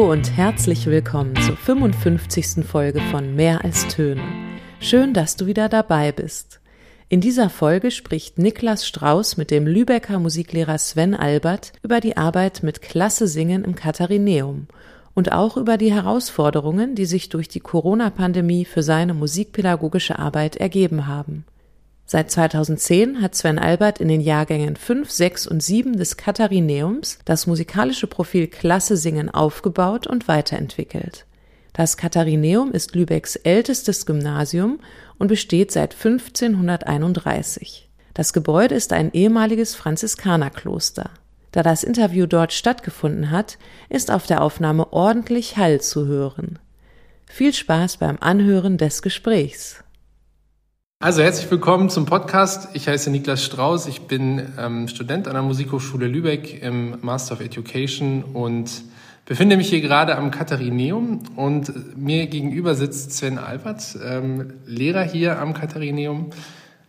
Hallo und herzlich willkommen zur 55. Folge von Mehr als Töne. Schön, dass du wieder dabei bist. In dieser Folge spricht Niklas Strauß mit dem Lübecker Musiklehrer Sven Albert über die Arbeit mit Klasse Singen im Katharineum und auch über die Herausforderungen, die sich durch die Corona-Pandemie für seine musikpädagogische Arbeit ergeben haben. Seit 2010 hat Sven Albert in den Jahrgängen 5, 6 und 7 des Katharineums das musikalische Profil Klasse Singen aufgebaut und weiterentwickelt. Das Katharineum ist Lübecks ältestes Gymnasium und besteht seit 1531. Das Gebäude ist ein ehemaliges Franziskanerkloster. Da das Interview dort stattgefunden hat, ist auf der Aufnahme ordentlich Hall zu hören. Viel Spaß beim Anhören des Gesprächs. Also herzlich willkommen zum Podcast. Ich heiße Niklas Strauß. Ich bin ähm, Student an der Musikhochschule Lübeck im Master of Education und befinde mich hier gerade am Katharineum und mir gegenüber sitzt Sven Albert, ähm, Lehrer hier am Katharineum,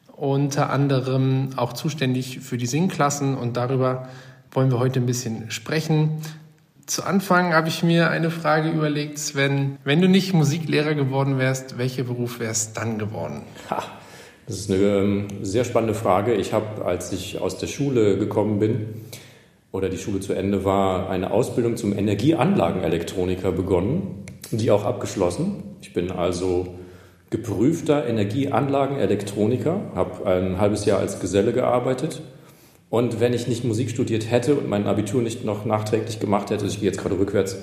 unter anderem auch zuständig für die Singklassen und darüber wollen wir heute ein bisschen sprechen. Zu Anfang habe ich mir eine Frage überlegt, Sven, wenn du nicht Musiklehrer geworden wärst, welcher Beruf wärst dann geworden? Ha. Das ist eine ähm, sehr spannende Frage. Ich habe, als ich aus der Schule gekommen bin oder die Schule zu Ende war, eine Ausbildung zum Energieanlagenelektroniker begonnen, die auch abgeschlossen. Ich bin also geprüfter Energieanlagenelektroniker, habe ein halbes Jahr als Geselle gearbeitet. Und wenn ich nicht Musik studiert hätte und mein Abitur nicht noch nachträglich gemacht hätte, ich gehe jetzt gerade rückwärts,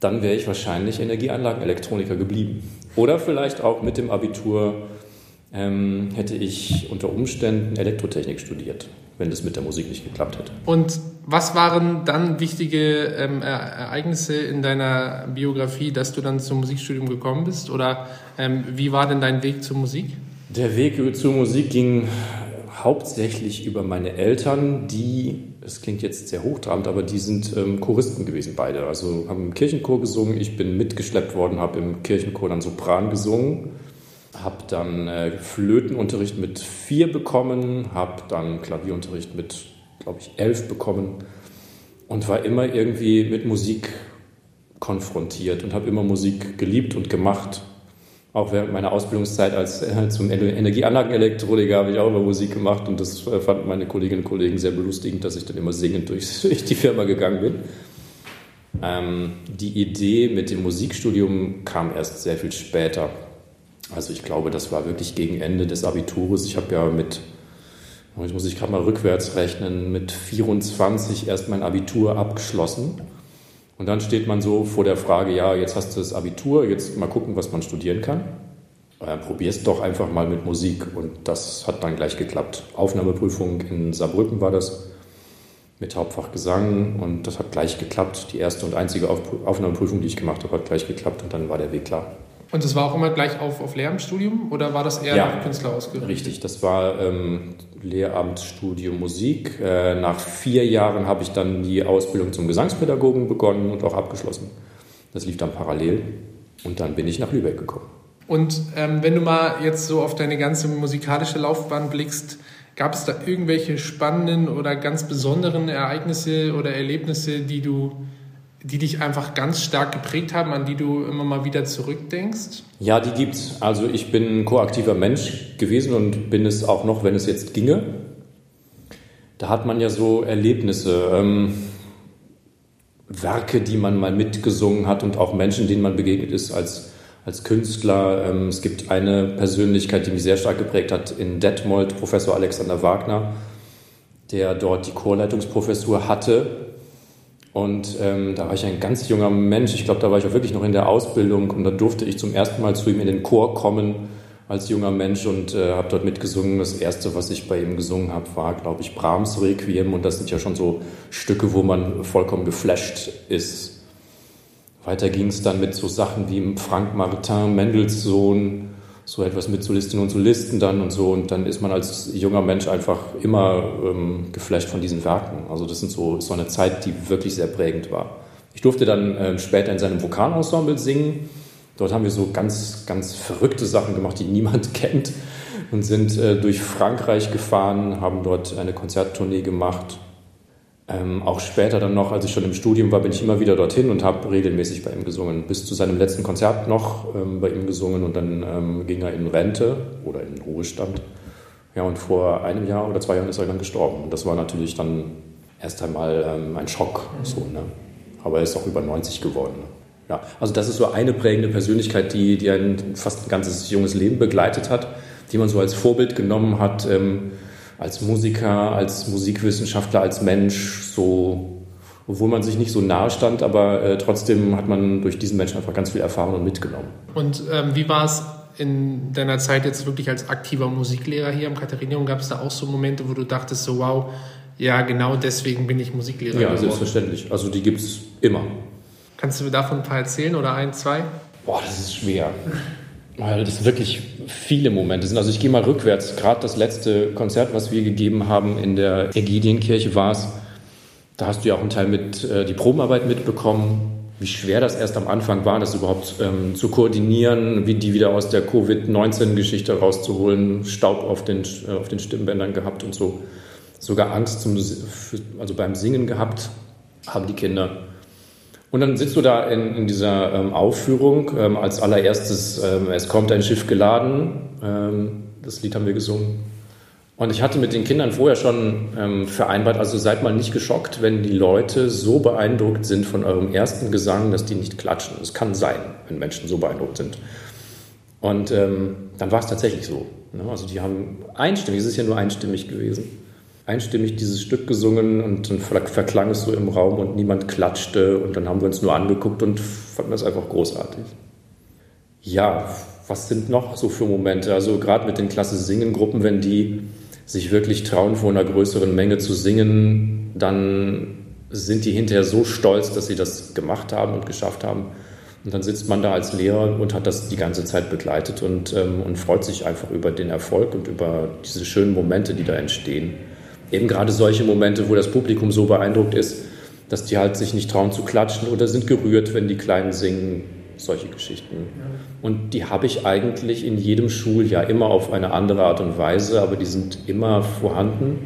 dann wäre ich wahrscheinlich Energieanlagenelektroniker geblieben. Oder vielleicht auch mit dem Abitur ähm, hätte ich unter Umständen Elektrotechnik studiert, wenn das mit der Musik nicht geklappt hätte. Und was waren dann wichtige ähm, Ereignisse in deiner Biografie, dass du dann zum Musikstudium gekommen bist? Oder ähm, wie war denn dein Weg zur Musik? Der Weg zur Musik ging hauptsächlich über meine Eltern, die, es klingt jetzt sehr hochtrabend, aber die sind ähm, Choristen gewesen, beide. Also haben im Kirchenchor gesungen, ich bin mitgeschleppt worden, habe im Kirchenchor dann Sopran gesungen habe dann äh, Flötenunterricht mit vier bekommen, habe dann Klavierunterricht mit, glaube ich, elf bekommen und war immer irgendwie mit Musik konfrontiert und habe immer Musik geliebt und gemacht. Auch während meiner Ausbildungszeit als äh, zum Energieanlagenelektroniker habe ich auch immer Musik gemacht und das äh, fanden meine Kolleginnen und Kollegen sehr belustigend, dass ich dann immer singend durch, durch die Firma gegangen bin. Ähm, die Idee mit dem Musikstudium kam erst sehr viel später. Also ich glaube, das war wirklich gegen Ende des Abitures. Ich habe ja mit, jetzt muss ich gerade mal rückwärts rechnen, mit 24 erst mein Abitur abgeschlossen. Und dann steht man so vor der Frage, ja, jetzt hast du das Abitur, jetzt mal gucken, was man studieren kann. Äh, probier's doch einfach mal mit Musik. Und das hat dann gleich geklappt. Aufnahmeprüfung in Saarbrücken war das mit Hauptfach Gesang und das hat gleich geklappt. Die erste und einzige Aufnahmeprüfung, die ich gemacht habe, hat gleich geklappt und dann war der Weg klar. Und das war auch immer gleich auf, auf Lehramtsstudium oder war das eher ja, nach Künstler ausgerichtet? Richtig, das war ähm, Lehramtsstudium Musik. Äh, nach vier Jahren habe ich dann die Ausbildung zum Gesangspädagogen begonnen und auch abgeschlossen. Das lief dann parallel und dann bin ich nach Lübeck gekommen. Und ähm, wenn du mal jetzt so auf deine ganze musikalische Laufbahn blickst, gab es da irgendwelche spannenden oder ganz besonderen Ereignisse oder Erlebnisse, die du die dich einfach ganz stark geprägt haben, an die du immer mal wieder zurückdenkst? Ja, die gibt's. Also ich bin ein koaktiver Mensch gewesen und bin es auch noch, wenn es jetzt ginge. Da hat man ja so Erlebnisse, ähm, Werke, die man mal mitgesungen hat und auch Menschen, denen man begegnet ist als, als Künstler. Ähm, es gibt eine Persönlichkeit, die mich sehr stark geprägt hat in Detmold, Professor Alexander Wagner, der dort die Chorleitungsprofessur hatte und ähm, da war ich ein ganz junger Mensch. Ich glaube, da war ich auch wirklich noch in der Ausbildung und da durfte ich zum ersten Mal zu ihm in den Chor kommen als junger Mensch und äh, habe dort mitgesungen. Das erste, was ich bei ihm gesungen habe, war, glaube ich, Brahms Requiem und das sind ja schon so Stücke, wo man vollkommen geflasht ist. Weiter ging es dann mit so Sachen wie Frank Martin, Mendelssohn, so etwas mit Solistinnen und Solisten dann und so. Und dann ist man als junger Mensch einfach immer ähm, geflasht von diesen Werken. Also das sind so, so eine Zeit, die wirklich sehr prägend war. Ich durfte dann äh, später in seinem Vokalensemble singen. Dort haben wir so ganz, ganz verrückte Sachen gemacht, die niemand kennt und sind äh, durch Frankreich gefahren, haben dort eine Konzerttournee gemacht. Ähm, auch später dann noch, als ich schon im Studium war, bin ich immer wieder dorthin und habe regelmäßig bei ihm gesungen. Bis zu seinem letzten Konzert noch ähm, bei ihm gesungen und dann ähm, ging er in Rente oder in Ruhestand. Ja, und vor einem Jahr oder zwei Jahren ist er dann gestorben. Und das war natürlich dann erst einmal ähm, ein Schock. So, ne? Aber er ist auch über 90 geworden. Ne? Ja, also das ist so eine prägende Persönlichkeit, die, die ein fast ein ganzes junges Leben begleitet hat, die man so als Vorbild genommen hat, ähm, als Musiker, als Musikwissenschaftler, als Mensch, so, obwohl man sich nicht so nahe stand, aber äh, trotzdem hat man durch diesen Menschen einfach ganz viel Erfahrung und mitgenommen. Und ähm, wie war es in deiner Zeit jetzt wirklich als aktiver Musiklehrer hier am Katharinium? Gab es da auch so Momente, wo du dachtest, so wow, ja, genau deswegen bin ich Musiklehrer Ja, geworden. selbstverständlich. Also die gibt es immer. Kannst du mir davon ein paar erzählen oder ein, zwei? Boah, das ist schwer. Weil das wirklich viele Momente sind. Also ich gehe mal rückwärts. Gerade das letzte Konzert, was wir gegeben haben in der Ägidienkirche war es. Da hast du ja auch einen Teil mit äh, die Probenarbeit mitbekommen. Wie schwer das erst am Anfang war, das überhaupt ähm, zu koordinieren, wie die wieder aus der Covid-19-Geschichte rauszuholen, Staub auf den, äh, auf den Stimmbändern gehabt und so. Sogar Angst zum, also beim Singen gehabt haben die Kinder. Und dann sitzt du da in, in dieser ähm, Aufführung ähm, als allererstes, ähm, es kommt ein Schiff geladen, ähm, das Lied haben wir gesungen. Und ich hatte mit den Kindern vorher schon ähm, vereinbart, also seid mal nicht geschockt, wenn die Leute so beeindruckt sind von eurem ersten Gesang, dass die nicht klatschen. Es kann sein, wenn Menschen so beeindruckt sind. Und ähm, dann war es tatsächlich so. Ne? Also die haben einstimmig, es ist ja nur einstimmig gewesen einstimmig dieses Stück gesungen und dann verklang es so im Raum und niemand klatschte und dann haben wir uns nur angeguckt und fanden das einfach großartig. Ja, was sind noch so für Momente? Also gerade mit den Klasse Singen Gruppen, wenn die sich wirklich trauen, vor einer größeren Menge zu singen, dann sind die hinterher so stolz, dass sie das gemacht haben und geschafft haben. Und dann sitzt man da als Lehrer und hat das die ganze Zeit begleitet und, ähm, und freut sich einfach über den Erfolg und über diese schönen Momente, die da entstehen eben gerade solche Momente, wo das Publikum so beeindruckt ist, dass die halt sich nicht trauen zu klatschen oder sind gerührt, wenn die Kleinen singen, solche Geschichten. Und die habe ich eigentlich in jedem Schuljahr immer auf eine andere Art und Weise, aber die sind immer vorhanden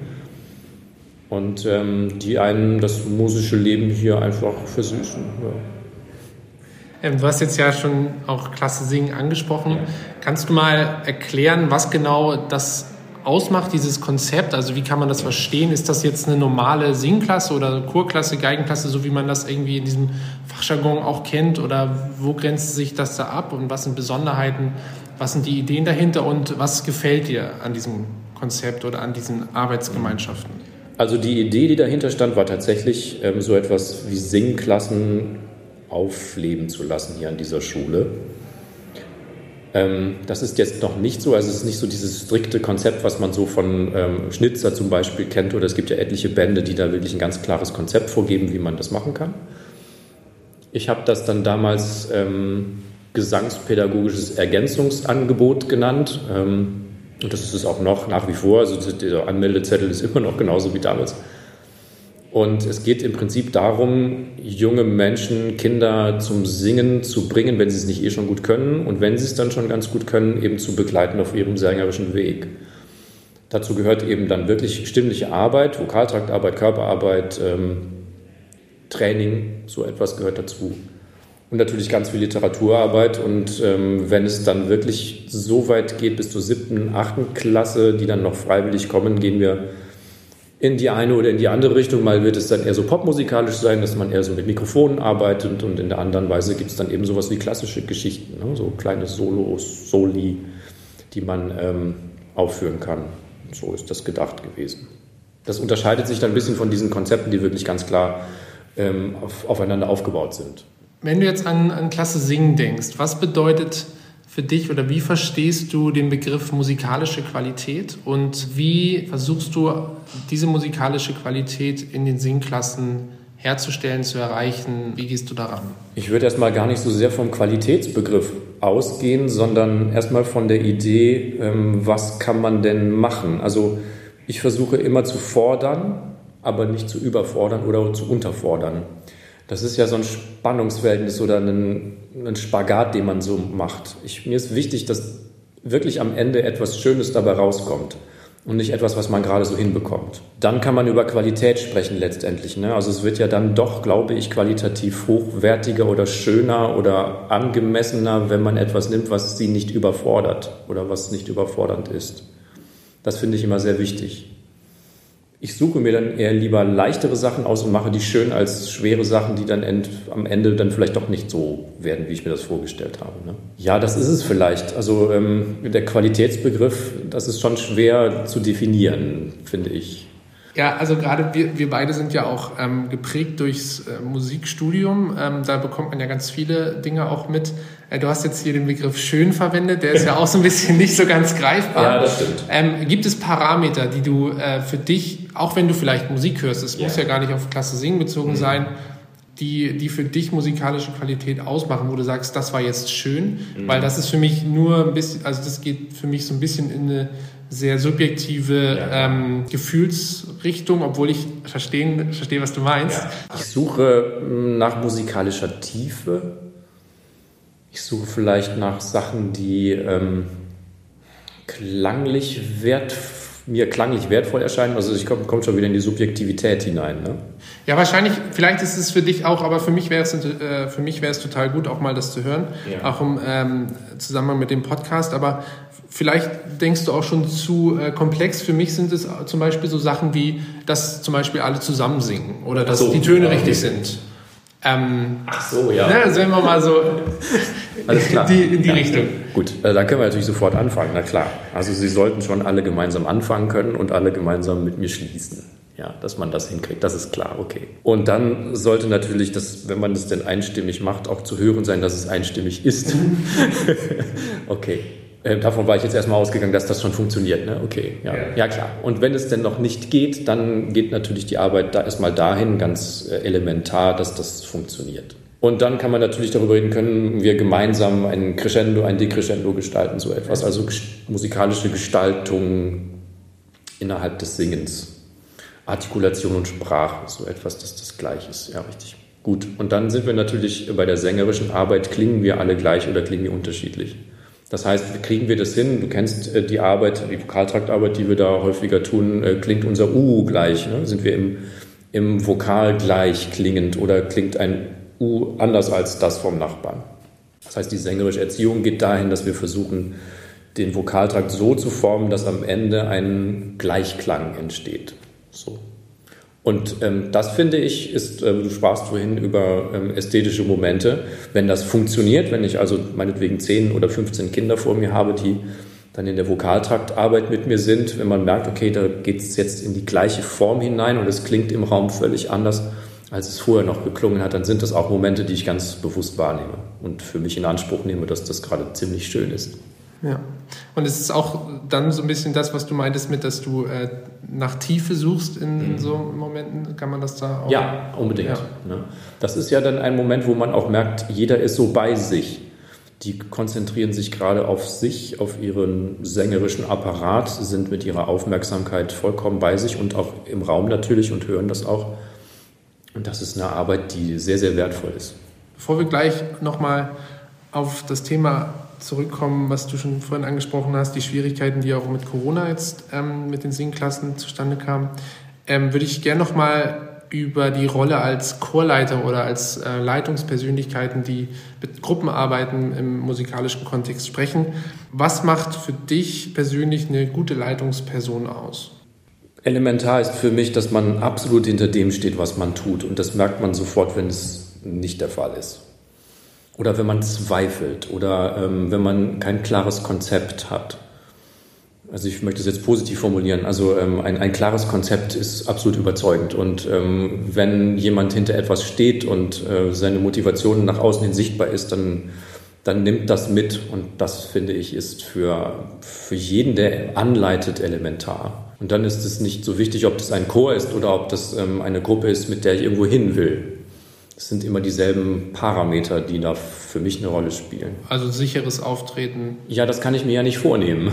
und ähm, die einen das musische Leben hier einfach versüßen. Ja. Ähm, du hast jetzt ja schon auch Klasse Singen angesprochen. Ja. Kannst du mal erklären, was genau das ausmacht, dieses Konzept? Also wie kann man das verstehen? Ist das jetzt eine normale Singklasse oder Chorklasse, Geigenklasse, so wie man das irgendwie in diesem Fachjargon auch kennt? Oder wo grenzt sich das da ab und was sind Besonderheiten? Was sind die Ideen dahinter und was gefällt dir an diesem Konzept oder an diesen Arbeitsgemeinschaften? Also die Idee, die dahinter stand, war tatsächlich ähm, so etwas wie Singklassen aufleben zu lassen hier an dieser Schule. Ähm, das ist jetzt noch nicht so, also es ist nicht so dieses strikte Konzept, was man so von ähm, Schnitzer zum Beispiel kennt, oder es gibt ja etliche Bände, die da wirklich ein ganz klares Konzept vorgeben, wie man das machen kann. Ich habe das dann damals ähm, gesangspädagogisches Ergänzungsangebot genannt. Ähm, und das ist es auch noch nach wie vor. Also der Anmeldezettel ist immer noch genauso wie damals. Und es geht im Prinzip darum, junge Menschen, Kinder zum Singen zu bringen, wenn sie es nicht eh schon gut können und wenn sie es dann schon ganz gut können, eben zu begleiten auf ihrem sängerischen Weg. Dazu gehört eben dann wirklich stimmliche Arbeit, Vokaltraktarbeit, Körperarbeit, ähm, Training, so etwas gehört dazu. Und natürlich ganz viel Literaturarbeit. Und ähm, wenn es dann wirklich so weit geht bis zur siebten, achten Klasse, die dann noch freiwillig kommen, gehen wir in die eine oder in die andere Richtung. Mal wird es dann eher so popmusikalisch sein, dass man eher so mit Mikrofonen arbeitet und in der anderen Weise gibt es dann eben sowas wie klassische Geschichten, ne? so kleine Solos, Soli, die man ähm, aufführen kann. So ist das gedacht gewesen. Das unterscheidet sich dann ein bisschen von diesen Konzepten, die wirklich ganz klar ähm, auf, aufeinander aufgebaut sind. Wenn du jetzt an, an Klasse Singen denkst, was bedeutet für dich oder wie verstehst du den Begriff musikalische Qualität und wie versuchst du diese musikalische Qualität in den Singklassen herzustellen, zu erreichen? Wie gehst du daran? Ich würde erstmal gar nicht so sehr vom Qualitätsbegriff ausgehen, sondern erstmal von der Idee, ähm, was kann man denn machen? Also ich versuche immer zu fordern, aber nicht zu überfordern oder zu unterfordern. Das ist ja so ein Spannungsverhältnis oder ein, ein Spagat, den man so macht. Ich, mir ist wichtig, dass wirklich am Ende etwas Schönes dabei rauskommt. und nicht etwas, was man gerade so hinbekommt. Dann kann man über Qualität sprechen letztendlich. Ne? Also es wird ja dann doch, glaube ich, qualitativ hochwertiger oder schöner oder angemessener, wenn man etwas nimmt, was sie nicht überfordert oder was nicht überfordernd ist. Das finde ich immer sehr wichtig. Ich suche mir dann eher lieber leichtere Sachen aus und mache die schön als schwere Sachen, die dann end, am Ende dann vielleicht doch nicht so werden, wie ich mir das vorgestellt habe. Ne? Ja, das ist es vielleicht. Also ähm, der Qualitätsbegriff, das ist schon schwer zu definieren, finde ich. Ja, also gerade wir, wir beide sind ja auch ähm, geprägt durchs äh, Musikstudium. Ähm, da bekommt man ja ganz viele Dinge auch mit. Äh, du hast jetzt hier den Begriff schön verwendet, der ist ja auch so ein bisschen nicht so ganz greifbar. Ja, das stimmt. Ähm, gibt es Parameter, die du äh, für dich, auch wenn du vielleicht Musik hörst, es ja. muss ja gar nicht auf Klasse singen bezogen mhm. sein, die, die für dich musikalische Qualität ausmachen, wo du sagst, das war jetzt schön, mhm. weil das ist für mich nur ein bisschen, also das geht für mich so ein bisschen in eine sehr subjektive ja. ähm, Gefühlsrichtung, obwohl ich verstehen, verstehe, was du meinst. Ja. Ich suche hm, nach musikalischer Tiefe. Ich suche vielleicht nach Sachen, die ähm, klanglich wert, mir klanglich wertvoll erscheinen. Also ich komme komm schon wieder in die Subjektivität hinein. Ne? Ja, wahrscheinlich, vielleicht ist es für dich auch, aber für mich wäre es, äh, für mich wäre es total gut, auch mal das zu hören, ja. auch im ähm, Zusammenhang mit dem Podcast. Aber vielleicht denkst du auch schon zu äh, komplex. Für mich sind es zum Beispiel so Sachen wie, dass zum Beispiel alle zusammen singen oder dass so, die Töne ja, richtig sind. Ähm, Ach so, ja. Ne, wenn wir mal so Alles klar. Die, in die ja. Richtung. Gut, äh, dann können wir natürlich sofort anfangen, na klar. Also Sie sollten schon alle gemeinsam anfangen können und alle gemeinsam mit mir schließen. Ja, dass man das hinkriegt, das ist klar, okay. Und dann sollte natürlich, das, wenn man es denn einstimmig macht, auch zu hören sein, dass es einstimmig ist. okay. Äh, davon war ich jetzt erstmal ausgegangen, dass das schon funktioniert. Ne? Okay, ja. ja. ja. klar. Und wenn es denn noch nicht geht, dann geht natürlich die Arbeit da erstmal dahin, ganz äh, elementar, dass das funktioniert. Und dann kann man natürlich darüber reden, können wir gemeinsam ein Crescendo, ein Decrescendo gestalten, so etwas. Also musikalische Gestaltung innerhalb des Singens. Artikulation und Sprache, so etwas, dass das gleich ist. Ja, richtig. Gut. Und dann sind wir natürlich bei der sängerischen Arbeit, klingen wir alle gleich oder klingen wir unterschiedlich? Das heißt, kriegen wir das hin? Du kennst äh, die Arbeit, die Vokaltraktarbeit, die wir da häufiger tun. Äh, klingt unser U gleich? Ne? Sind wir im, im Vokal gleich klingend oder klingt ein U anders als das vom Nachbarn? Das heißt, die sängerische Erziehung geht dahin, dass wir versuchen, den Vokaltrakt so zu formen, dass am Ende ein Gleichklang entsteht. So. Und ähm, das finde ich, ist, äh, du sprachst vorhin über ähm, ästhetische Momente. Wenn das funktioniert, wenn ich also meinetwegen 10 oder 15 Kinder vor mir habe, die dann in der Vokaltraktarbeit mit mir sind, wenn man merkt, okay, da geht es jetzt in die gleiche Form hinein und es klingt im Raum völlig anders, als es vorher noch geklungen hat, dann sind das auch Momente, die ich ganz bewusst wahrnehme und für mich in Anspruch nehme, dass das gerade ziemlich schön ist. Ja. Und es ist auch dann so ein bisschen das, was du meintest mit, dass du äh, nach Tiefe suchst in, in, mhm. so Momenten. Kann man das da auch? Ja, unbedingt. Ja. Ne? Das ist ja dann ein Moment, wo man auch merkt, jeder ist so bei sich. Die konzentrieren sich gerade auf sich, auf ihren sängerischen Apparat, sind mit ihrer Aufmerksamkeit vollkommen bei sich und auch im Raum natürlich und hören das auch. Und das ist eine Arbeit, die sehr, sehr wertvoll ist. Bevor wir gleich nochmal auf das Thema zurückkommen, was du schon vorhin angesprochen hast, die Schwierigkeiten, die auch mit Corona jetzt ähm, mit den Singklassen zustande kamen, ähm, würde ich gerne noch mal über die Rolle als Chorleiter oder als äh, Leitungspersönlichkeiten, die mit Gruppen arbeiten im musikalischen Kontext sprechen. Was macht für dich persönlich eine gute Leitungsperson aus? Elementar ist für mich, dass man absolut hinter dem steht, was man tut. Und das merkt man sofort, wenn es nicht der Fall ist oder wenn man zweifelt oder ähm, wenn man kein klares Konzept hat. Also ich möchte es jetzt positiv formulieren. Also ähm, ein, ein klares Konzept ist absolut überzeugend. Und ähm, wenn jemand hinter etwas steht und äh, seine Motivation nach außen hin sichtbar ist, dann, dann nimmt das mit. Und das, finde ich, ist für, für jeden, der anleitet, elementar. Und dann ist es nicht so wichtig, ob das ein Chor ist oder ob das ähm, eine Gruppe ist, mit der ich irgendwo hin will. Es sind immer dieselben Parameter, die da für mich eine Rolle spielen. Also sicheres Auftreten. Ja, das kann ich mir ja nicht vornehmen.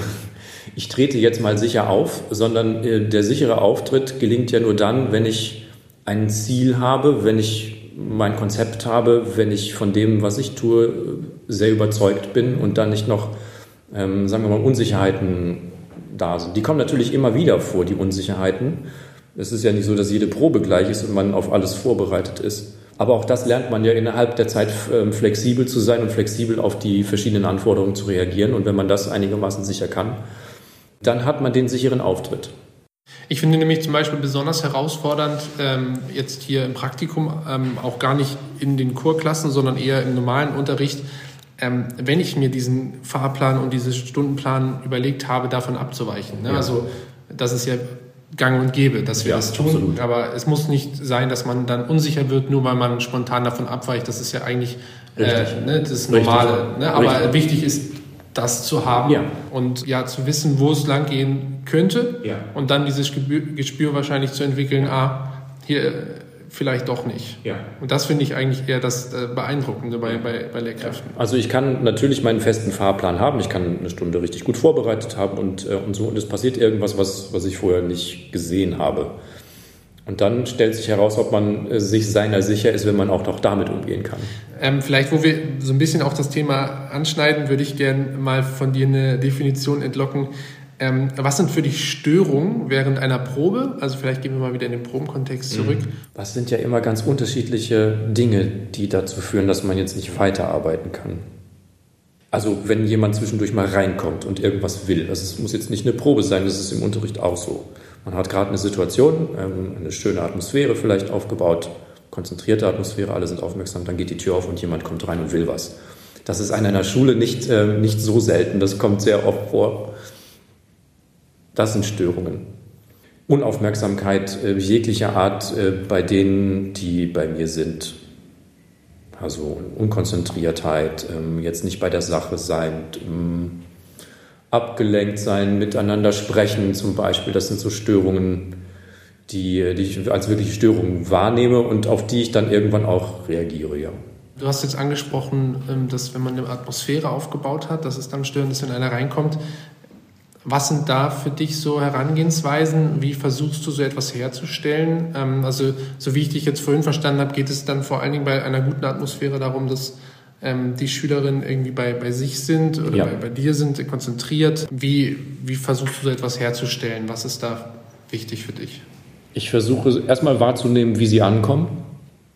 Ich trete jetzt mal sicher auf, sondern äh, der sichere Auftritt gelingt ja nur dann, wenn ich ein Ziel habe, wenn ich mein Konzept habe, wenn ich von dem, was ich tue, sehr überzeugt bin und dann nicht noch, ähm, sagen wir mal, Unsicherheiten da sind. Die kommen natürlich immer wieder vor, die Unsicherheiten. Es ist ja nicht so, dass jede Probe gleich ist und man auf alles vorbereitet ist. Aber auch das lernt man ja innerhalb der Zeit ähm, flexibel zu sein und flexibel auf die verschiedenen Anforderungen zu reagieren. Und wenn man das einigermaßen sicher kann, dann hat man den sicheren Auftritt. Ich finde nämlich zum Beispiel besonders herausfordernd, ähm, jetzt hier im Praktikum, ähm, auch gar nicht in den Kurklassen, sondern eher im normalen Unterricht, ähm, wenn ich mir diesen Fahrplan und diesen Stundenplan überlegt habe, davon abzuweichen. Ne? Ja. Also das ist ja gang und gäbe, dass wir ja, das tun. Absolut. Aber es muss nicht sein, dass man dann unsicher wird, nur weil man spontan davon abweicht. Das ist ja eigentlich äh, ne, das Normale. Ne? Aber Richtig. wichtig ist, das zu haben ja. und ja zu wissen, wo es lang gehen könnte ja. und dann dieses Gespür wahrscheinlich zu entwickeln, ah, hier vielleicht doch nicht. Ja. Und das finde ich eigentlich eher das äh, Beeindruckende bei, bei, bei Lehrkräften. Also ich kann natürlich meinen festen Fahrplan haben, ich kann eine Stunde richtig gut vorbereitet haben und, äh, und so und es passiert irgendwas, was, was ich vorher nicht gesehen habe. Und dann stellt sich heraus, ob man äh, sich seiner sicher ist, wenn man auch noch damit umgehen kann. Ähm, vielleicht, wo wir so ein bisschen auch das Thema anschneiden, würde ich gerne mal von dir eine Definition entlocken. Ähm, was sind für dich Störungen während einer Probe? Also vielleicht gehen wir mal wieder in den Probenkontext zurück. Das mhm. sind ja immer ganz unterschiedliche Dinge, die dazu führen, dass man jetzt nicht weiterarbeiten kann. Also wenn jemand zwischendurch mal reinkommt und irgendwas will, also es muss jetzt nicht eine Probe sein, das ist im Unterricht auch so. Man hat gerade eine Situation, ähm, eine schöne Atmosphäre vielleicht aufgebaut, konzentrierte Atmosphäre, alle sind aufmerksam, dann geht die Tür auf und jemand kommt rein und will was. Das ist an einer Schule nicht, äh, nicht so selten, das kommt sehr oft vor. Das sind Störungen. Unaufmerksamkeit äh, jeglicher Art äh, bei denen, die bei mir sind. Also Unkonzentriertheit, ähm, jetzt nicht bei der Sache sein, ähm, abgelenkt sein, miteinander sprechen zum Beispiel. Das sind so Störungen, die, die ich als wirkliche Störungen wahrnehme und auf die ich dann irgendwann auch reagiere, ja. Du hast jetzt angesprochen, ähm, dass wenn man eine Atmosphäre aufgebaut hat, dass es dann störend ist, wenn einer reinkommt. Was sind da für dich so Herangehensweisen? Wie versuchst du so etwas herzustellen? Ähm, also, so wie ich dich jetzt vorhin verstanden habe, geht es dann vor allen Dingen bei einer guten Atmosphäre darum, dass ähm, die Schülerinnen irgendwie bei, bei sich sind oder ja. bei, bei, dir sind, konzentriert. Wie, wie versuchst du so etwas herzustellen? Was ist da wichtig für dich? Ich versuche erstmal wahrzunehmen, wie sie ankommen.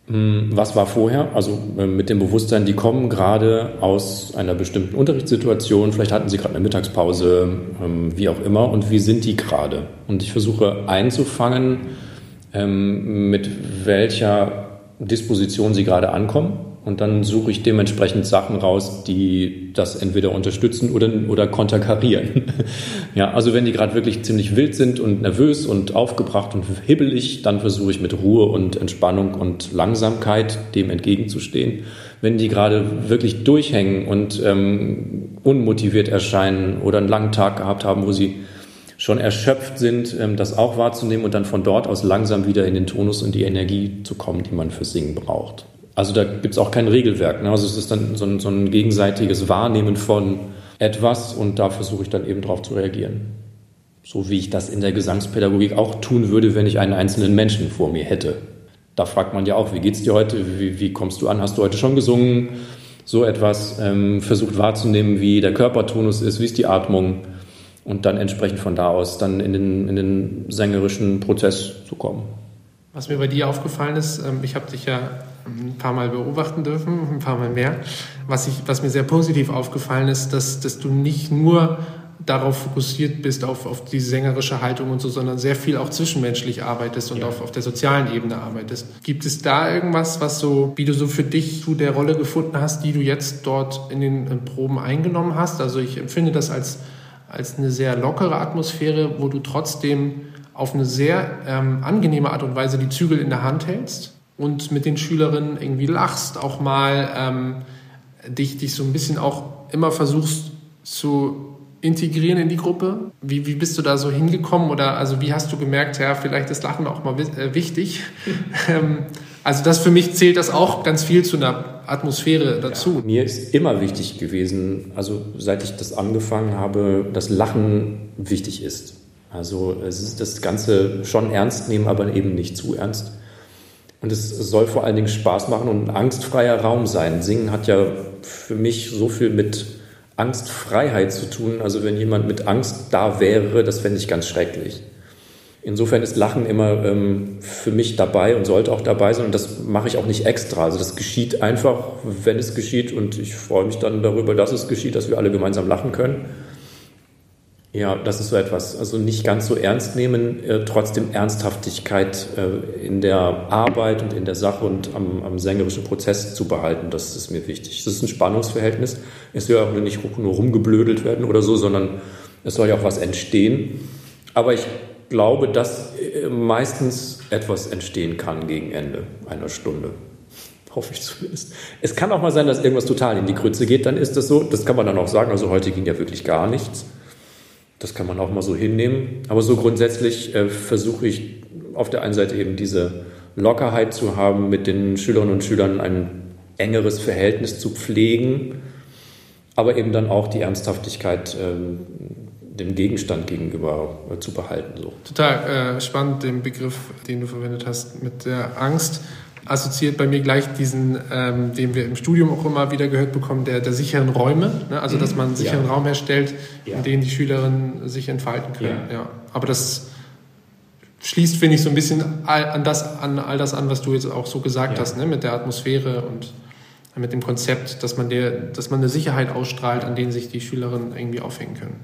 Hm, was war vorher? Also äh, mit dem Bewusstsein, die kommen gerade aus einer bestimmten Unterrichtssituation, vielleicht hatten sie gerade eine Mittagspause, ähm, wie auch immer, und wie sind die gerade? Und ich versuche einzufangen, ähm, mit welcher Disposition sie gerade ankommen und dann suche ich dementsprechend Sachen raus, die das entweder unterstützen oder, oder konterkarieren. ja, also wenn die gerade wirklich ziemlich wild sind und nervös und aufgebracht und hibbelig, dann versuche ich mit Ruhe und Entspannung und Langsamkeit dem entgegenzustehen. Wenn die gerade wirklich durchhängen und ähm, unmotiviert erscheinen oder einen langen Tag gehabt haben, wo sie schon erschöpft sind, ähm, das auch wahrzunehmen und dann von dort aus langsam wieder in den Tonus und die Energie zu kommen, die man für Singen braucht. Also da gibt es auch kein Regelwerk. Ne? Also es ist dann so ein, so ein gegenseitiges Wahrnehmen von etwas und da versuche ich dann eben darauf zu reagieren. So wie ich das in der Gesangspädagogik auch tun würde, wenn ich einen einzelnen Menschen vor mir hätte. Da fragt man ja auch, wie geht's dir heute? Wie, wie kommst du an? Hast du heute schon gesungen? So etwas ähm, versucht wahrzunehmen, wie der Körpertonus ist, wie ist die Atmung und dann entsprechend von da aus dann in den, in den sängerischen Prozess zu kommen. Was mir bei dir aufgefallen ist, ähm, ich habe dich ja ein paar Mal beobachten dürfen, ein paar Mal mehr. Was, ich, was mir sehr positiv aufgefallen ist, dass, dass du nicht nur darauf fokussiert bist, auf, auf die sängerische Haltung und so, sondern sehr viel auch zwischenmenschlich arbeitest und ja. auf, auf der sozialen Ebene arbeitest. Gibt es da irgendwas, was so, wie du so für dich zu der Rolle gefunden hast, die du jetzt dort in den Proben eingenommen hast? Also ich empfinde das als, als eine sehr lockere Atmosphäre, wo du trotzdem auf eine sehr ähm, angenehme Art und Weise die Zügel in der Hand hältst und mit den Schülerinnen irgendwie lachst, auch mal ähm, dich, dich so ein bisschen auch immer versuchst zu integrieren in die Gruppe? Wie, wie bist du da so hingekommen oder also wie hast du gemerkt, ja, vielleicht ist Lachen auch mal äh, wichtig? ähm, also das für mich zählt das auch ganz viel zu einer Atmosphäre dazu. Ja, mir ist immer wichtig gewesen, also seit ich das angefangen habe, dass Lachen wichtig ist. Also es ist das Ganze schon ernst nehmen, aber eben nicht zu ernst. Und es soll vor allen Dingen Spaß machen und ein angstfreier Raum sein. Singen hat ja für mich so viel mit Angstfreiheit zu tun. Also wenn jemand mit Angst da wäre, das fände ich ganz schrecklich. Insofern ist Lachen immer ähm, für mich dabei und sollte auch dabei sein. Und das mache ich auch nicht extra. Also das geschieht einfach, wenn es geschieht. Und ich freue mich dann darüber, dass es geschieht, dass wir alle gemeinsam lachen können. Ja, das ist so etwas. Also nicht ganz so ernst nehmen, äh, trotzdem Ernsthaftigkeit äh, in der Arbeit und in der Sache und am, am, sängerischen Prozess zu behalten. Das ist mir wichtig. Das ist ein Spannungsverhältnis. Es soll auch nicht nur rumgeblödelt werden oder so, sondern es soll ja auch was entstehen. Aber ich glaube, dass äh, meistens etwas entstehen kann gegen Ende einer Stunde. Hoffe ich zumindest. Es kann auch mal sein, dass irgendwas total in die Grütze geht, dann ist das so. Das kann man dann auch sagen. Also heute ging ja wirklich gar nichts. Das kann man auch mal so hinnehmen. Aber so grundsätzlich äh, versuche ich auf der einen Seite eben diese Lockerheit zu haben, mit den Schülerinnen und Schülern ein engeres Verhältnis zu pflegen, aber eben dann auch die Ernsthaftigkeit ähm, dem Gegenstand gegenüber äh, zu behalten. So. Total äh, spannend, den Begriff, den du verwendet hast, mit der Angst assoziiert bei mir gleich diesen, ähm, den wir im Studium auch immer wieder gehört bekommen, der, der sicheren Räume. Ne? Also, dass man einen sicheren ja. Raum herstellt, ja. in dem die Schülerinnen sich entfalten können. Ja. ja. Aber das schließt, finde ich, so ein bisschen an, das, an all das an, was du jetzt auch so gesagt hast, ne? mit der Atmosphäre und mit dem Konzept, dass man, der, dass man eine Sicherheit ausstrahlt, an denen sich die Schülerinnen irgendwie aufhängen können.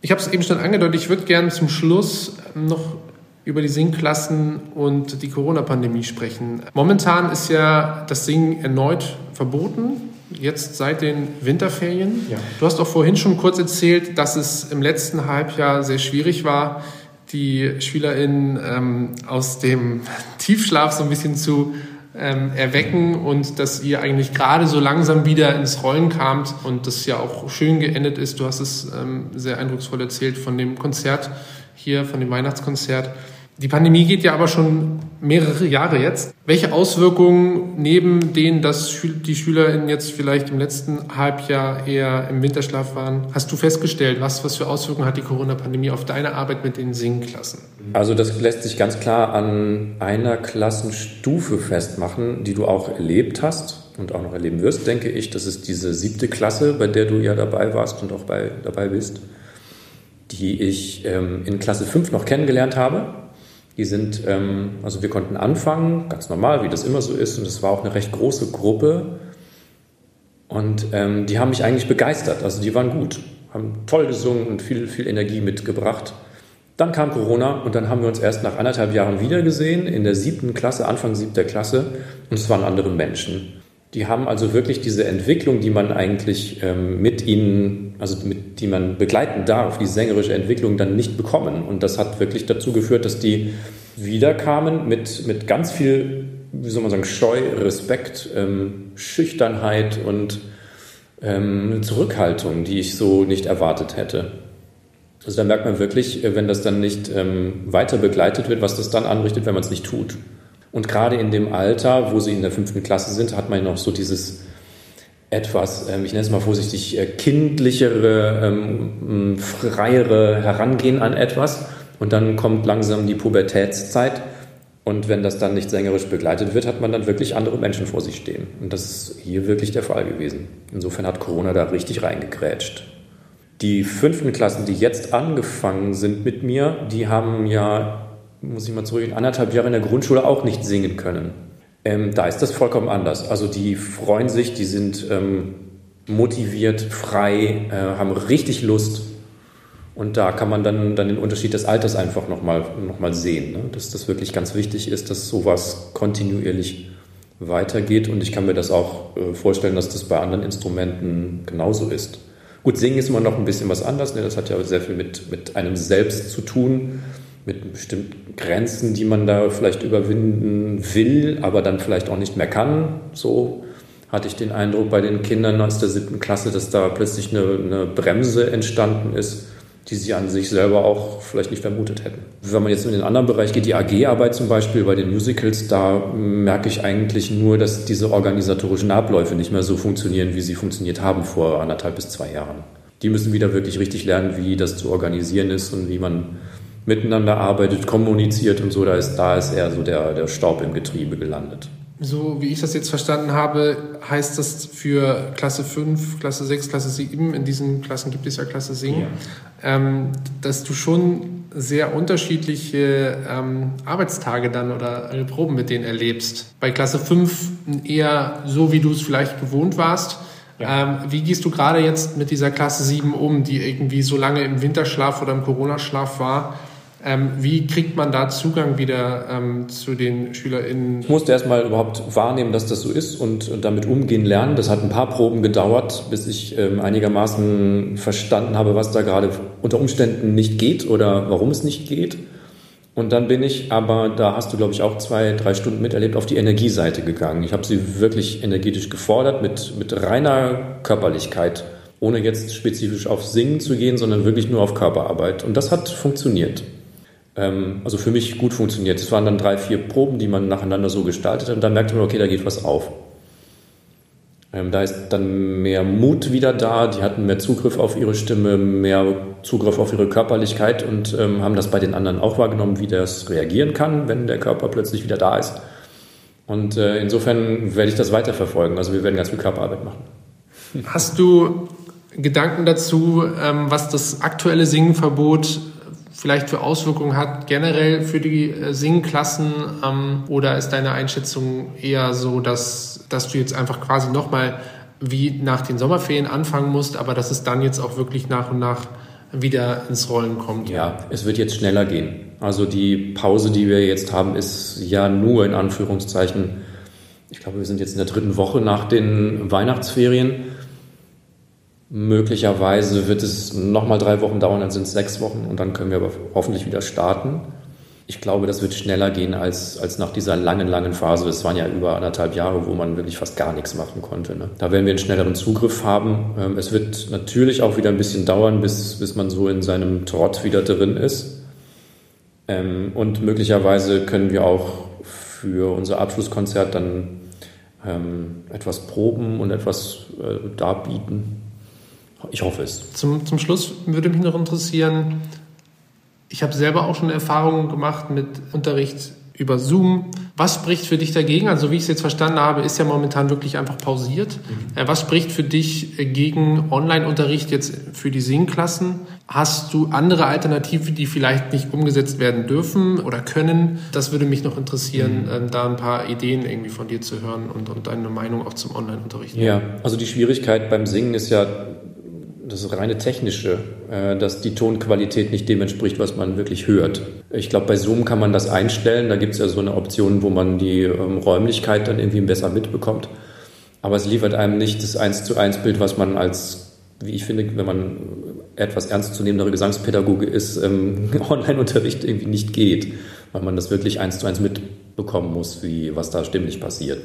Ich habe es eben schon angedeutet, ich würde gerne zum Schluss noch über die Singklassen und die Corona-Pandemie sprechen. Momentan ist ja das Singen erneut verboten, jetzt seit den Winterferien. Ja. Du hast auch vorhin schon kurz erzählt, dass es im letzten Halbjahr sehr schwierig war, die SchülerInnen ähm, aus dem Tiefschlaf so ein bisschen zu ähm, erwecken und dass ihr eigentlich gerade so langsam wieder ins Rollen kamt und das ja auch schön geendet ist. Du hast es ähm, sehr eindrucksvoll erzählt von dem Konzert hier, von dem Weihnachtskonzert. Die Pandemie geht ja aber schon mehrere Jahre jetzt. Welche Auswirkungen neben denen, dass die SchülerInnen jetzt vielleicht im letzten Halbjahr eher im Winterschlaf waren, hast du festgestellt? Was, was für Auswirkungen hat die Corona-Pandemie auf deine Arbeit mit den Singklassen? Also das lässt sich ganz klar an einer Klassenstufe festmachen, die du auch erlebt hast und auch noch erleben wirst, denke ich. Das ist diese siebte Klasse, bei der du ja dabei warst und auch bei, dabei bist, die ich ähm, in Klasse 5 noch kennengelernt habe die sind, ähm, also wir konnten anfangen, ganz normal, wie das immer so ist, und es war auch eine recht große Gruppe. Und ähm, die haben mich eigentlich begeistert, also die waren gut, haben toll gesungen und viel, viel Energie mitgebracht. Dann kam Corona und dann haben wir uns erst nach anderthalb Jahren wiedergesehen, in der siebten Klasse, Anfang siebter Klasse, und es waren andere Menschen. Die haben also wirklich diese Entwicklung, die man eigentlich ähm, mit ihnen, also mit, die man begleiten darf, die sängerische Entwicklung dann nicht bekommen. Und das hat wirklich dazu geführt, dass die wiederkamen mit, mit ganz viel, wie soll man sagen, Scheu, Respekt, ähm, Schüchternheit und ähm, Zurückhaltung, die ich so nicht erwartet hätte. Also da merkt man wirklich, äh, wenn das dann nicht ähm, weiter begleitet wird, was das dann anrichtet, wenn man es nicht tut. Und gerade in dem Alter, wo sie in der fünften Klasse sind, hat man noch so dieses etwas, ähm, ich nenne es mal vorsichtig, äh, kindlichere, ähm, freiere Herangehen an etwas. Und dann kommt langsam die Pubertätszeit. Und wenn das dann nicht sängerisch begleitet wird, hat man dann wirklich andere Menschen vor sich stehen. Und das ist hier wirklich der Fall gewesen. Insofern hat Corona da richtig reingegrätscht. Die fünften Klassen, die jetzt angefangen sind mit mir, die haben ja muss ich mal zurück, in anderthalb Jahre in der Grundschule auch nicht singen können. Ähm, da ist das vollkommen anders. Also die freuen sich, die sind ähm, motiviert, frei, äh, haben richtig Lust. Und da kann man dann, dann den Unterschied des Alters einfach nochmal noch mal sehen. Ne? Dass das wirklich ganz wichtig ist, dass sowas kontinuierlich weitergeht. Und ich kann mir das auch äh, vorstellen, dass das bei anderen Instrumenten genauso ist. Gut, Singen ist immer noch ein bisschen was anderes. Ne? Das hat ja sehr viel mit, mit einem selbst zu tun mit bestimmten Grenzen, die man da vielleicht überwinden will, aber dann vielleicht auch nicht mehr kann. So hatte ich den Eindruck bei den Kindern aus der siebten Klasse, dass da plötzlich eine, eine Bremse entstanden ist, die sie an sich selber auch vielleicht nicht vermutet hätten. Wenn man jetzt in den anderen Bereich geht, die AG-Arbeit zum Beispiel bei den Musicals, da merke ich eigentlich nur, dass diese organisatorischen Abläufe nicht mehr so funktionieren, wie sie funktioniert haben vor anderthalb bis zwei Jahren. Die müssen wieder wirklich richtig lernen, wie das zu organisieren ist und wie man miteinander arbeitet, kommuniziert und so, da ist, da ist eher so der, der Staub im Getriebe gelandet. So wie ich das jetzt verstanden habe, heißt das für Klasse 5, Klasse 6, Klasse 7, in diesen Klassen gibt es ja Klasse Singen, ja. ähm, dass du schon sehr unterschiedliche ähm, Arbeitstage dann oder Proben mit denen erlebst. Bei Klasse 5 eher so, wie du es vielleicht gewohnt warst. Ja. Ähm, wie gehst du gerade jetzt mit dieser Klasse 7 um, die irgendwie so lange im Winterschlaf oder im Corona-Schlaf war? Ähm, wie kriegt man da Zugang wieder ähm, zu den SchülerInnen? Ich musste erstmal überhaupt wahrnehmen, dass das so ist und, und, damit umgehen lernen. Das hat ein paar Proben gedauert, bis ich ähm, einigermaßen verstanden habe, was da gerade unter Umständen nicht geht oder warum es nicht geht. Und dann bin ich aber, da hast du, glaube ich, auch zwei, drei Stunden miterlebt, auf die Energieseite gegangen. Ich habe sie wirklich energetisch gefordert mit, mit reiner Körperlichkeit, ohne jetzt spezifisch auf Singen zu gehen, sondern wirklich nur auf Körperarbeit. Und das hat funktioniert. Ähm, also für mich gut funktioniert. Es waren dann drei, vier Proben, die man nacheinander so gestaltet hat und dann merkte man, okay, da geht was auf. Ähm, da ist dann mehr Mut wieder da, die hatten mehr Zugriff auf ihre Stimme, mehr Zugriff auf ihre Körperlichkeit und ähm, haben das bei den anderen auch wahrgenommen, wie das reagieren kann, wenn der Körper plötzlich wieder da ist. Und äh, insofern werde ich das weiterverfolgen. Also wir werden ganz viel Körperarbeit machen. Hast du Gedanken dazu, ähm, was das aktuelle Singenverbot vielleicht für Auswirkungen hat generell für die äh, Singklassen? Ähm, oder ist deine Einschätzung eher so, dass, dass du jetzt einfach quasi nochmal wie nach den Sommerferien anfangen musst, aber dass es dann jetzt auch wirklich nach und nach wieder ins Rollen kommt? Ja, es wird jetzt schneller gehen. Also die Pause, die wir jetzt haben, ist ja nur in Anführungszeichen, ich glaube, wir sind jetzt in der dritten Woche nach den Weihnachtsferien. Möglicherweise wird es nochmal drei Wochen dauern, dann sind es sechs Wochen und dann können wir aber hoffentlich wieder starten. Ich glaube, das wird schneller gehen als, als nach dieser langen, langen Phase. Es waren ja über anderthalb Jahre, wo man wirklich fast gar nichts machen konnte. Ne? Da werden wir einen schnelleren Zugriff haben. Ähm, es wird natürlich auch wieder ein bisschen dauern, bis, bis man so in seinem Trott wieder drin ist. Ähm, und möglicherweise können wir auch für unser Abschlusskonzert dann ähm, etwas proben und etwas äh, darbieten. Ich hoffe es. Zum, zum Schluss würde mich noch interessieren, ich habe selber auch schon Erfahrungen gemacht mit Unterricht über Zoom. Was spricht für dich dagegen? Also wie ich es jetzt verstanden habe, ist ja momentan wirklich einfach pausiert. Mhm. Äh, was spricht für dich gegen Online-Unterricht jetzt für die Singklassen? Hast du andere Alternativen, die vielleicht nicht umgesetzt werden dürfen oder können? Das würde mich noch interessieren, mhm. Ähm, da ein paar Ideen irgendwie von dir zu hören und, und deine Meinung auch zum Online-Unterricht. Ja, also die Schwierigkeit beim Singen ist ja das reine technische, äh, dass die Tonqualität nicht dem entspricht, was man wirklich hört. Ich glaube, bei Zoom kann man das einstellen. Da gibt es ja so eine Option, wo man die ähm, Räumlichkeit dann irgendwie besser mitbekommt. Aber es liefert einem nicht das 1 zu 1 Bild, was man als, wie ich finde, wenn man etwas ernstzunehmendere Gesangspädagoge ist, ähm, Online-Unterricht irgendwie nicht geht, weil man das wirklich 1 zu 1 mitbekommen muss, wie, was da stimmlich passiert.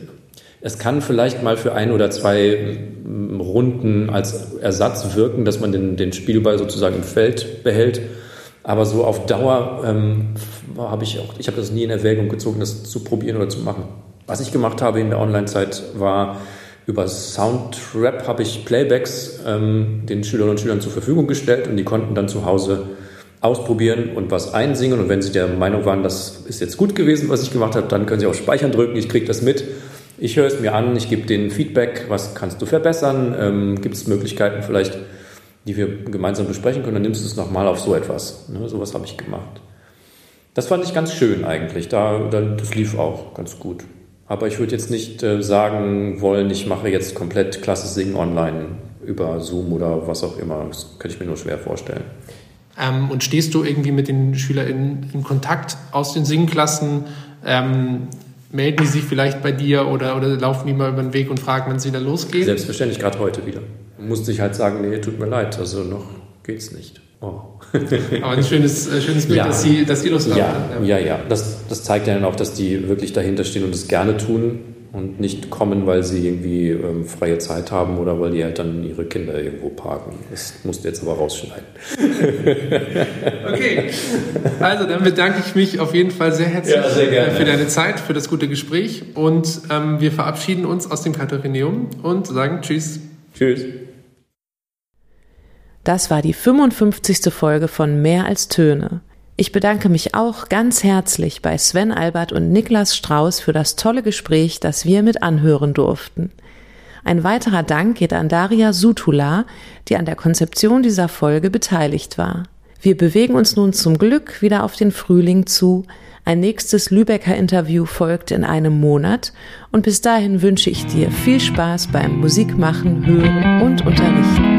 Es kann vielleicht mal für ein oder zwei mm, Runden als Ersatz wirken, dass man den, den Spielball sozusagen im Feld behält. Aber so auf Dauer ähm, habe ich auch, ich habe das nie in Erwägung gezogen, das zu probieren oder zu machen. Was ich gemacht habe in der Online-Zeit war, über Soundtrap habe ich Playbacks ähm, den Schülerinnen und Schülern zur Verfügung gestellt und die konnten dann zu Hause ausprobieren und was einsingen. Und wenn sie der Meinung waren, das ist jetzt gut gewesen, was ich gemacht habe, dann können sie auch Speichern drücken, ich kriege das mit ich höre es mir an, ich gebe denen Feedback, was kannst du verbessern, ähm, gibt es Möglichkeiten vielleicht, die wir gemeinsam besprechen können, dann nimmst du es nochmal auf so etwas. Ne? Sowas habe ich gemacht. Das fand ich ganz schön eigentlich, da, da, das lief auch ganz gut. Aber ich würde jetzt nicht äh, sagen wollen, ich mache jetzt komplett Klasse Singen online über Zoom oder was auch immer. Das könnte ich mir nur schwer vorstellen. Ähm, und stehst du irgendwie mit den SchülerInnen in Kontakt aus den Singklassen? Ähm, melden die sich vielleicht bei dir oder, oder laufen die mal über den Weg und fragen, wann es wieder losgeht? Selbstverständlich, gerade heute wieder. Musste ich halt sagen, nee, tut mir leid, also noch geht's nicht. Oh. Aber ein schönes, äh, schönes Bild, ja. dass sie, dass sie Lust haben. Ja, ja, ja. Das, das zeigt ja dann auch, dass die wirklich dahinter stehen und es gerne tun und nicht kommen, weil sie irgendwie ähm, freie Zeit haben oder weil die Eltern ihre Kinder irgendwo parken. Das musst du jetzt aber rausschneiden. okay, also dann bedanke ich mich auf jeden Fall sehr herzlich ja, sehr für deine Zeit, für das gute Gespräch und ähm, wir verabschieden uns aus dem Katharineum und sagen Tschüss. Tschüss. Das war die 55. Folge von Mehr als Töne. Ich bedanke mich auch ganz herzlich bei Sven Albert und Niklas Strauß für das tolle Gespräch, das wir mit anhören durften. Ein weiterer Dank geht an Daria Sutula, die an der Konzeption dieser Folge beteiligt war. Wir bewegen uns nun zum Glück wieder auf den Frühling zu. Ein nächstes Lübecker Interview folgt in einem Monat und bis dahin wünsche ich dir viel Spaß beim Musikmachen, Hören und Unterrichten.